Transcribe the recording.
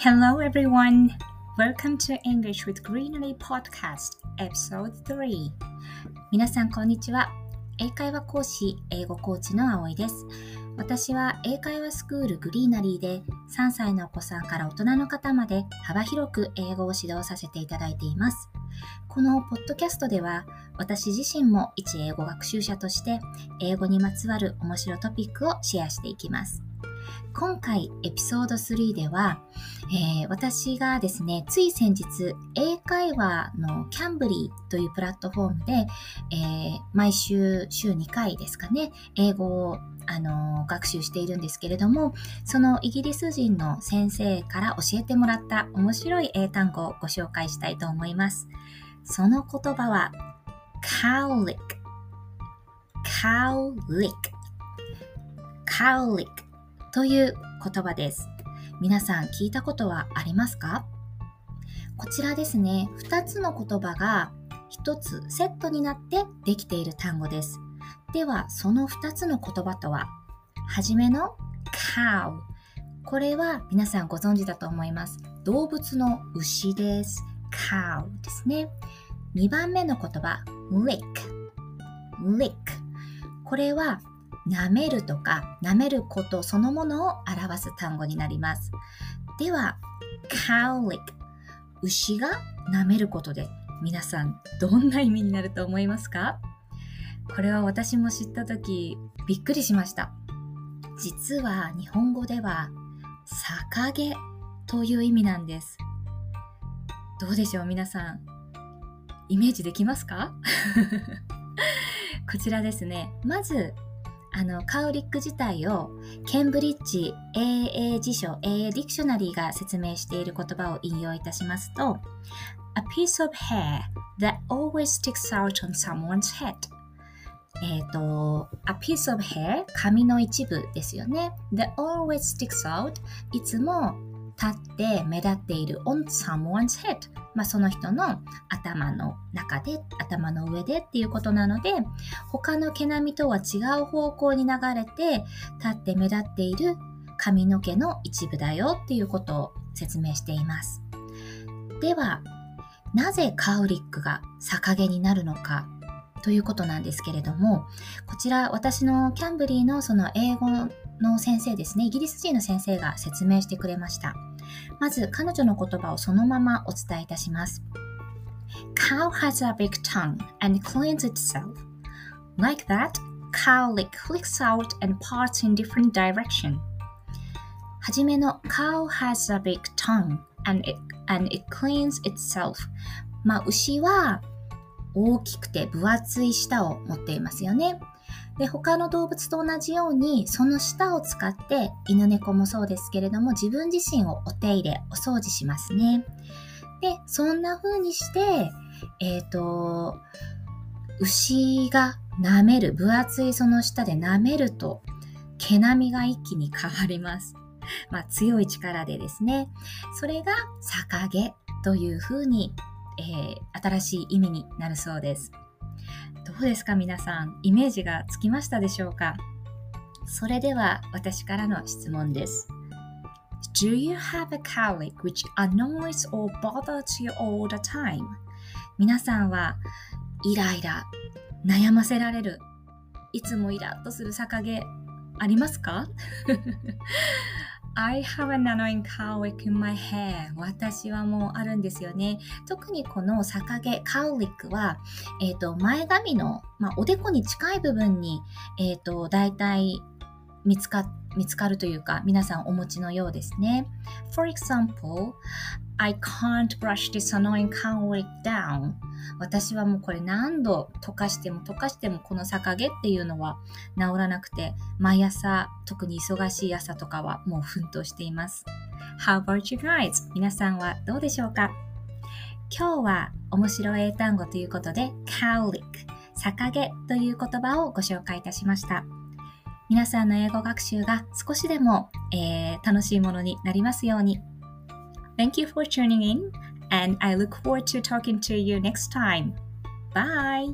Hello everyone! Welcome to English with Greenery Podcast Episode 3皆さんこんにちは。英会話講師、英語コーチの葵です。私は英会話スクールグリーナリーで3歳のお子さんから大人の方まで幅広く英語を指導させていただいています。このポッドキャストでは私自身も一英語学習者として英語にまつわる面白トピックをシェアしていきます。今回エピソード3では、えー、私がですね、つい先日英会話のキャンブリーというプラットフォームで、えー、毎週週2回ですかね、英語をあの学習しているんですけれども、そのイギリス人の先生から教えてもらった面白い英単語をご紹介したいと思います。その言葉は cowlick cowlick cowlick という言葉です。皆さん聞いたことはありますか？こちらですね、2つの言葉が1つセットになってできている単語です。では、その2つの言葉とは、はじめの cow。これは皆さんご存知だと思います。動物の牛です。cow ですね。2番目の言葉、lick。lick。これは舐めるとか舐めることそのものを表す単語になります。では、cowlick 牛が舐めることで皆さんどんな意味になると思いますか？これは私も知った時びっくりしました。実は日本語では逆毛という意味なんです。どうでしょう皆さん。イメージできますか？こちらですね。まずあのカウリック自体をケンブリッジ英英辞書英英ディクショナリーが説明している言葉を引用いたしますと A piece of hair that always sticks out on someone's head えっと、a piece of hair 髪の一部ですよね。that always sticks out いつも立って目立っている on someone's head まあ、その人の頭の中で頭の上でっていうことなので他の毛並みとは違う方向に流れて立って目立っている髪の毛の一部だよっていうことを説明しています。ではなぜカウリックが逆毛になるのかということなんですけれどもこちら私のキャンブリーのその英語の先生ですねイギリス人の先生が説明してくれました。まず彼女の言葉をそのままお伝えいたします。Cow has a big tongue and cleans itself. Like that, cow lick flicks out and parts in different direction. はじめの cow has a big tongue and it, and it cleans itself. まあ、牛は大きくて分厚い舌を持っていますよね。で他の動物と同じようにその舌を使って犬猫もそうですけれども自分自身をお手入れお掃除しますね。でそんな風にしてえっ、ー、と牛が舐める分厚いその舌で舐めると毛並みが一気に変わります。まあ、強い力でですね。それが逆毛という風に、えー、新しい意味になるそうです。どうですか皆さんイメージがつきましたでしょうか？それでは私からの質問です。Do you have a colleague which annoys or bothers you all the time? 皆さんはイライラ悩ませられるいつもイラッとする逆毛ありますか？I have an annoying cowlick in my hair. 私はもうあるんですよね。特にこの逆毛、カウリックは、えっ、ー、と、前髪の、まあ、おでこに近い部分に、えっ、ー、と、大体見つか、見つかるというか、皆さんお持ちのようですね。For example, I can't brush this annoying cowlick down. 私はもうこれ何度溶かしても溶かしてもこの逆毛っていうのは治らなくて毎朝特に忙しい朝とかはもう奮闘しています。How about you guys? 皆さんはどうでしょうか？今日は面白い英単語ということで cowlick 逆毛という言葉をご紹介いたしました。皆さんの英語学習が少しでも、えー、楽しいものになりますように。Thank you for tuning in and I look forward to talking to you next time. Bye!